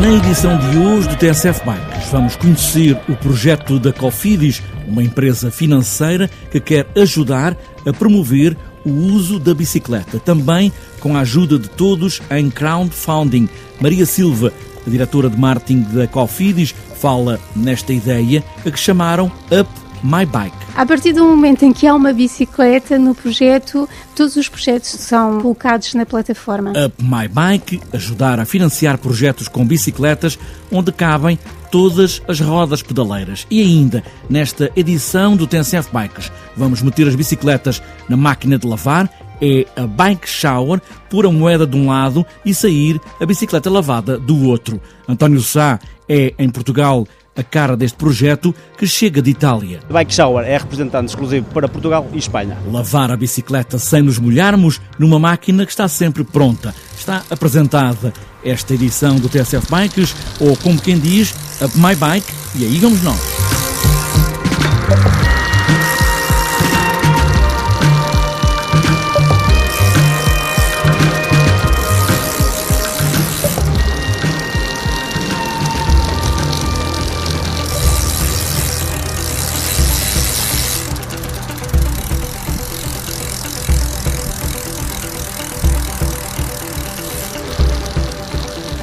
Na edição de hoje do TSF Bikes, vamos conhecer o projeto da Cofidis, uma empresa financeira que quer ajudar a promover o uso da bicicleta, também com a ajuda de todos em crowdfunding. Maria Silva, a diretora de marketing da Cofidis, fala nesta ideia a que chamaram Up My Bike. A partir do momento em que há uma bicicleta no projeto, todos os projetos são colocados na plataforma. Up My Bike ajudar a financiar projetos com bicicletas onde cabem todas as rodas pedaleiras. E ainda, nesta edição do TNCF Bikes, vamos meter as bicicletas na máquina de lavar é a bike shower, pôr a moeda de um lado e sair a bicicleta lavada do outro. António Sá é, em Portugal, a cara deste projeto que chega de Itália. Bike Shower é representante exclusivo para Portugal e Espanha. Lavar a bicicleta sem nos molharmos numa máquina que está sempre pronta. Está apresentada esta edição do TSF Bikes, ou como quem diz, Up My Bike, e aí vamos nós.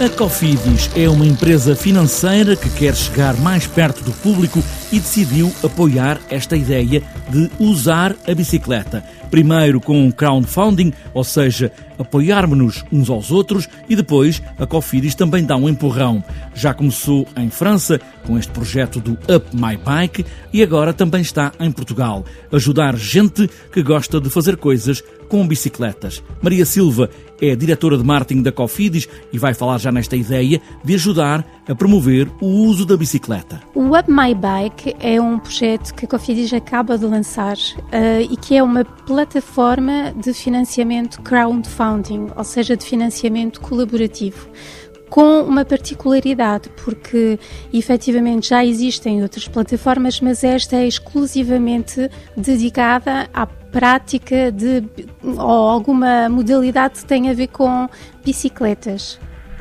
A Cofidis é uma empresa financeira que quer chegar mais perto do público e decidiu apoiar esta ideia de usar a bicicleta. Primeiro com um crowdfunding, ou seja, apoiarmos-nos uns aos outros, e depois a Cofidis também dá um empurrão. Já começou em França com este projeto do Up My Bike e agora também está em Portugal. Ajudar gente que gosta de fazer coisas com bicicletas. Maria Silva é diretora de marketing da Cofidis e vai falar já nesta ideia de ajudar a promover o uso da bicicleta. O Up My Bike é um projeto que a Cofidis acaba de lançar uh, e que é uma plataforma de financiamento crowdfunding, ou seja, de financiamento colaborativo com uma particularidade, porque efetivamente já existem outras plataformas, mas esta é exclusivamente dedicada à prática de ou alguma modalidade que tenha a ver com bicicletas.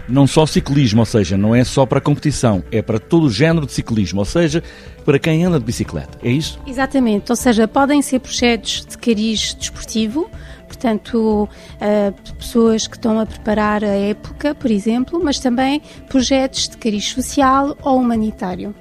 Não só ciclismo, ou seja, não é só para competição, é para todo o género de ciclismo, ou seja, para quem anda de bicicleta, é isso? Exatamente, ou seja, podem ser projetos de cariz desportivo, portanto, uh, pessoas que estão a preparar a época, por exemplo, mas também projetos de cariz social ou humanitário.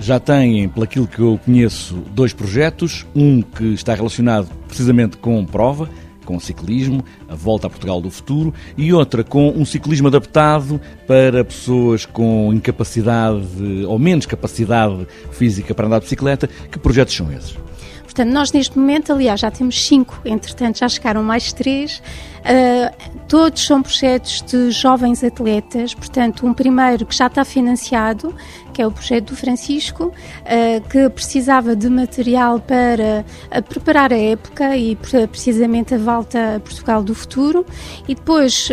Já têm, pelo que eu conheço, dois projetos, um que está relacionado precisamente com prova, com ciclismo, a volta a Portugal do futuro, e outra com um ciclismo adaptado para pessoas com incapacidade ou menos capacidade física para andar de bicicleta. Que projetos são esses? Portanto, nós neste momento, aliás, já temos cinco, entretanto já chegaram mais três. Uh, todos são projetos de jovens atletas, portanto, um primeiro que já está financiado, que é o projeto do Francisco, uh, que precisava de material para uh, preparar a época e precisamente a volta a Portugal do futuro. E depois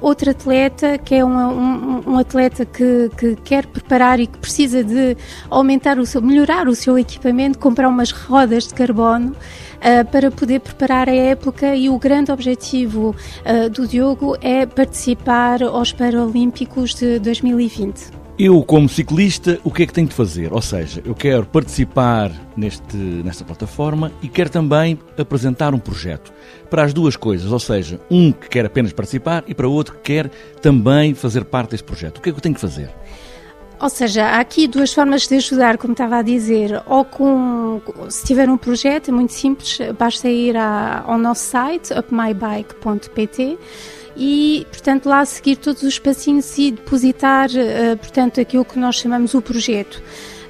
outro atleta, que é um, um, um atleta que, que, quer preparar e que precisa de aumentar o seu, melhorar o seu equipamento, comprar umas rodas de carbono uh, para poder preparar a época e o grande objetivo uh, do Diogo é participar aos Paralímpicos de 2020. Eu, como ciclista, o que é que tenho de fazer? Ou seja, eu quero participar neste, nesta plataforma e quero também apresentar um projeto para as duas coisas, ou seja, um que quer apenas participar e para outro que quer também fazer parte deste projeto. O que é que eu tenho que fazer? Ou seja, há aqui duas formas de ajudar, como estava a dizer, ou com, se tiver um projeto, é muito simples, basta ir ao nosso site, upmybike.pt, e, portanto, lá seguir todos os passinhos e depositar, uh, portanto, aquilo que nós chamamos o projeto.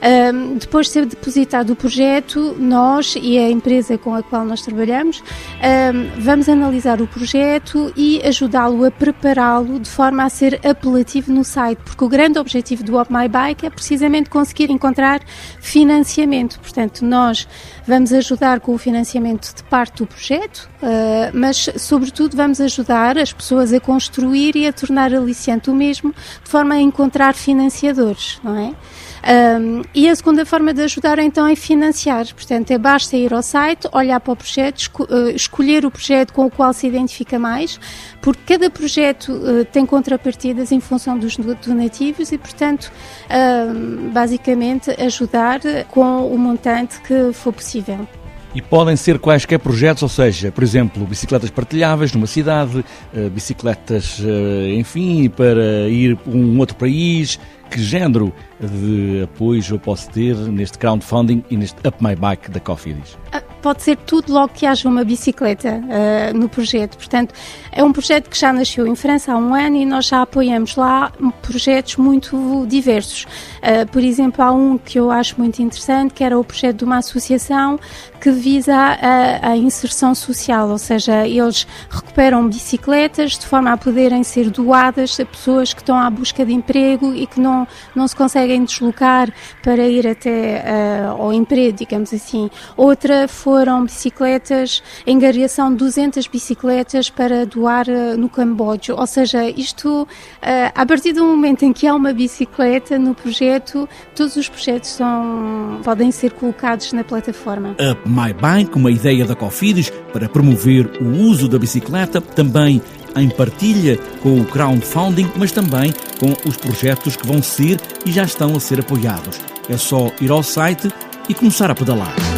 Um, depois de ser depositado o projeto, nós e a empresa com a qual nós trabalhamos um, vamos analisar o projeto e ajudá-lo a prepará-lo de forma a ser apelativo no site, porque o grande objetivo do Up My Bike é precisamente conseguir encontrar financiamento. Portanto, nós vamos ajudar com o financiamento de parte do projeto, uh, mas, sobretudo, vamos ajudar as pessoas a construir e a tornar aliciante o mesmo, de forma a encontrar financiadores, não é? Um, e a segunda forma de ajudar então é financiar. Portanto, é basta ir ao site, olhar para o projeto, esco uh, escolher o projeto com o qual se identifica mais, porque cada projeto uh, tem contrapartidas em função dos donativos e, portanto, uh, basicamente ajudar com o montante que for possível. E podem ser quaisquer projetos, ou seja, por exemplo, bicicletas partilháveis numa cidade, eh, bicicletas, eh, enfim, para ir para um outro país. Que género de apoios eu posso ter neste crowdfunding e neste Up My Bike da Cofidis? Ah, pode ser tudo logo que haja uma bicicleta uh, no projeto. Portanto, é um projeto que já nasceu em França há um ano e nós já apoiamos lá projetos muito diversos. Uh, por exemplo, há um que eu acho muito interessante, que era o projeto de uma associação que visa a, a inserção social, ou seja, eles recuperam bicicletas de forma a poderem ser doadas a pessoas que estão à busca de emprego e que não, não se conseguem deslocar para ir até uh, ao emprego, digamos assim. Outra foi foram bicicletas, engariação de 200 bicicletas para doar uh, no Camboja. Ou seja, isto, uh, a partir do momento em que há uma bicicleta no projeto, todos os projetos são, podem ser colocados na plataforma. Up My Bike, uma ideia da Cofidis para promover o uso da bicicleta, também em partilha com o crowdfunding, mas também com os projetos que vão ser e já estão a ser apoiados. É só ir ao site e começar a pedalar.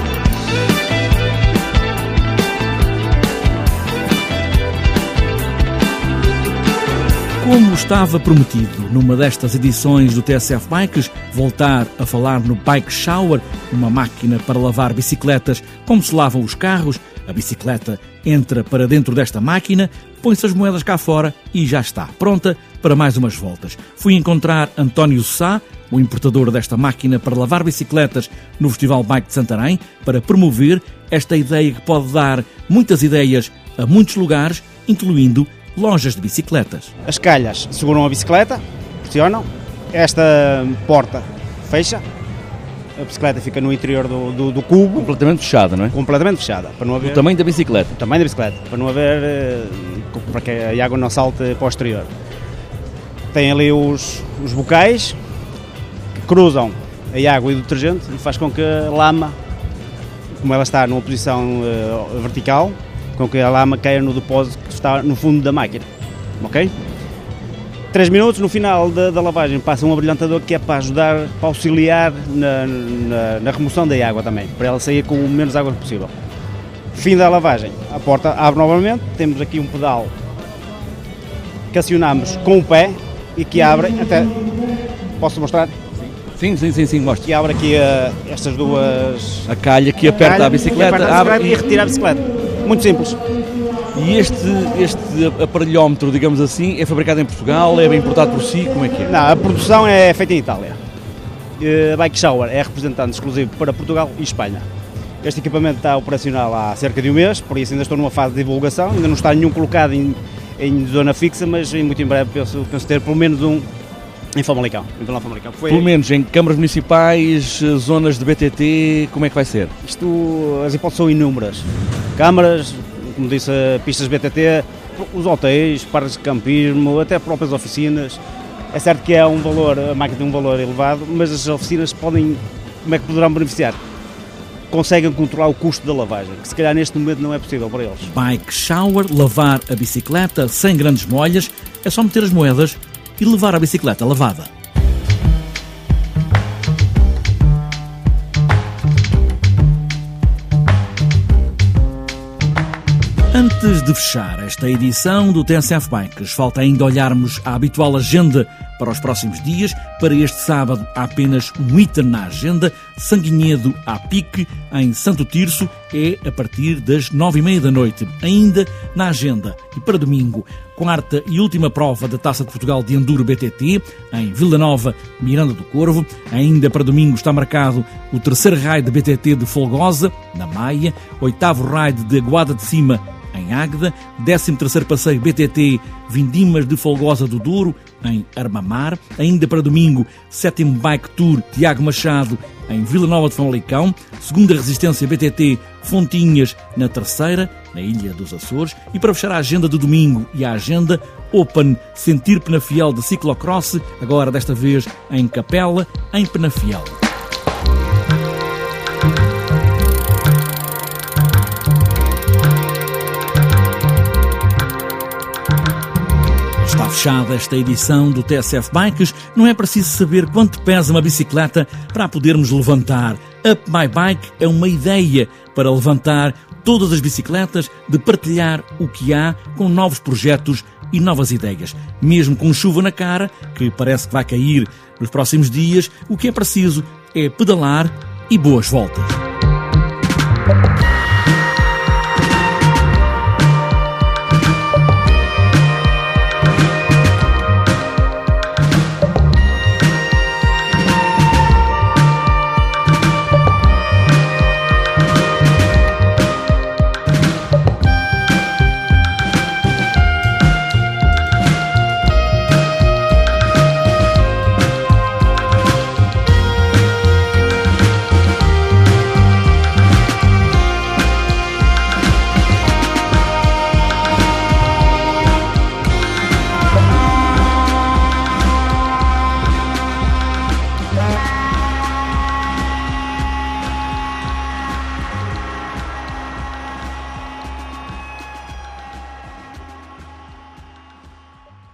Como estava prometido numa destas edições do TSF Bikes, voltar a falar no Bike Shower, uma máquina para lavar bicicletas como se lavam os carros, a bicicleta entra para dentro desta máquina, põe-se as moedas cá fora e já está, pronta para mais umas voltas. Fui encontrar António Sá, o importador desta máquina para lavar bicicletas no Festival Bike de Santarém, para promover esta ideia que pode dar muitas ideias a muitos lugares, incluindo lojas de bicicletas. As calhas seguram a bicicleta, pressionam, esta porta fecha, a bicicleta fica no interior do, do, do, cubo. Completamente fechada, não é? Completamente fechada. Para não haver... O tamanho da bicicleta. O tamanho da bicicleta, para não haver. Eh, para que a água não salte para o exterior. Tem ali os, os bocais que cruzam a água e o detergente e faz com que a lama, como ela está numa posição uh, vertical, com que a lama caia no depósito que está no fundo da máquina. Ok? 3 minutos, no final da, da, lavagem passa um abrilhantador que é para ajudar, para auxiliar na, na, na, remoção da água também, para ela sair com o menos água possível. Fim da lavagem, a porta abre novamente, temos aqui um pedal que acionamos com o pé e que abre até... Posso mostrar? Sim, sim, sim, sim, mostra. Que abre aqui uh, estas duas... A calha que aperta a, calha, a bicicleta, aperta a bicicleta abre e retira a bicicleta. Muito simples. E este, este aparelhómetro, digamos assim, é fabricado em Portugal, é bem importado por si, como é que é? Não, a produção é feita em Itália. Eh, a Bike Shower é representante exclusivo para Portugal e Espanha. Este equipamento está operacional há cerca de um mês, por isso ainda estou numa fase de divulgação, ainda não está nenhum colocado em, em zona fixa, mas muito em breve penso, penso ter pelo menos um em Famalicão. Em Famalicão. Foi... Pelo menos em câmaras municipais, zonas de BTT, como é que vai ser? Isto, as hipóteses são inúmeras. Câmaras, como disse, pistas BTT, os hotéis, parques de campismo, até próprias oficinas. É certo que é um valor, a máquina tem um valor elevado, mas as oficinas podem, como é que poderão beneficiar? Conseguem controlar o custo da lavagem, que se calhar neste momento não é possível para eles. Bike shower, lavar a bicicleta sem grandes molhas, é só meter as moedas e levar a bicicleta lavada. Antes de fechar esta edição do TSF Bikes, falta ainda olharmos a habitual agenda para os próximos dias. Para este sábado, há apenas um item na agenda. Sanguinhedo à pique, em Santo Tirso, é a partir das nove e meia da noite. Ainda na agenda. E para domingo, quarta e última prova da Taça de Portugal de Enduro BTT, em Vila Nova, Miranda do Corvo. Ainda para domingo está marcado o terceiro raio de BTT de Folgosa, na Maia. Oitavo raio de Aguada de Cima, em Águeda, 13º Passeio BTT Vindimas de Folgosa do Douro, em Armamar, ainda para domingo, 7 Bike Tour Tiago Machado, em Vila Nova de Famalicão, segunda Resistência BTT Fontinhas, na terceira, na Ilha dos Açores, e para fechar a agenda de domingo e a agenda, Open Sentir Penafiel de Ciclocross, agora desta vez em Capela, em Penafiel. Está fechada esta edição do TSF Bikes. Não é preciso saber quanto pesa uma bicicleta para a podermos levantar. Up My Bike é uma ideia para levantar todas as bicicletas, de partilhar o que há com novos projetos e novas ideias. Mesmo com chuva na cara, que parece que vai cair nos próximos dias, o que é preciso é pedalar e boas voltas.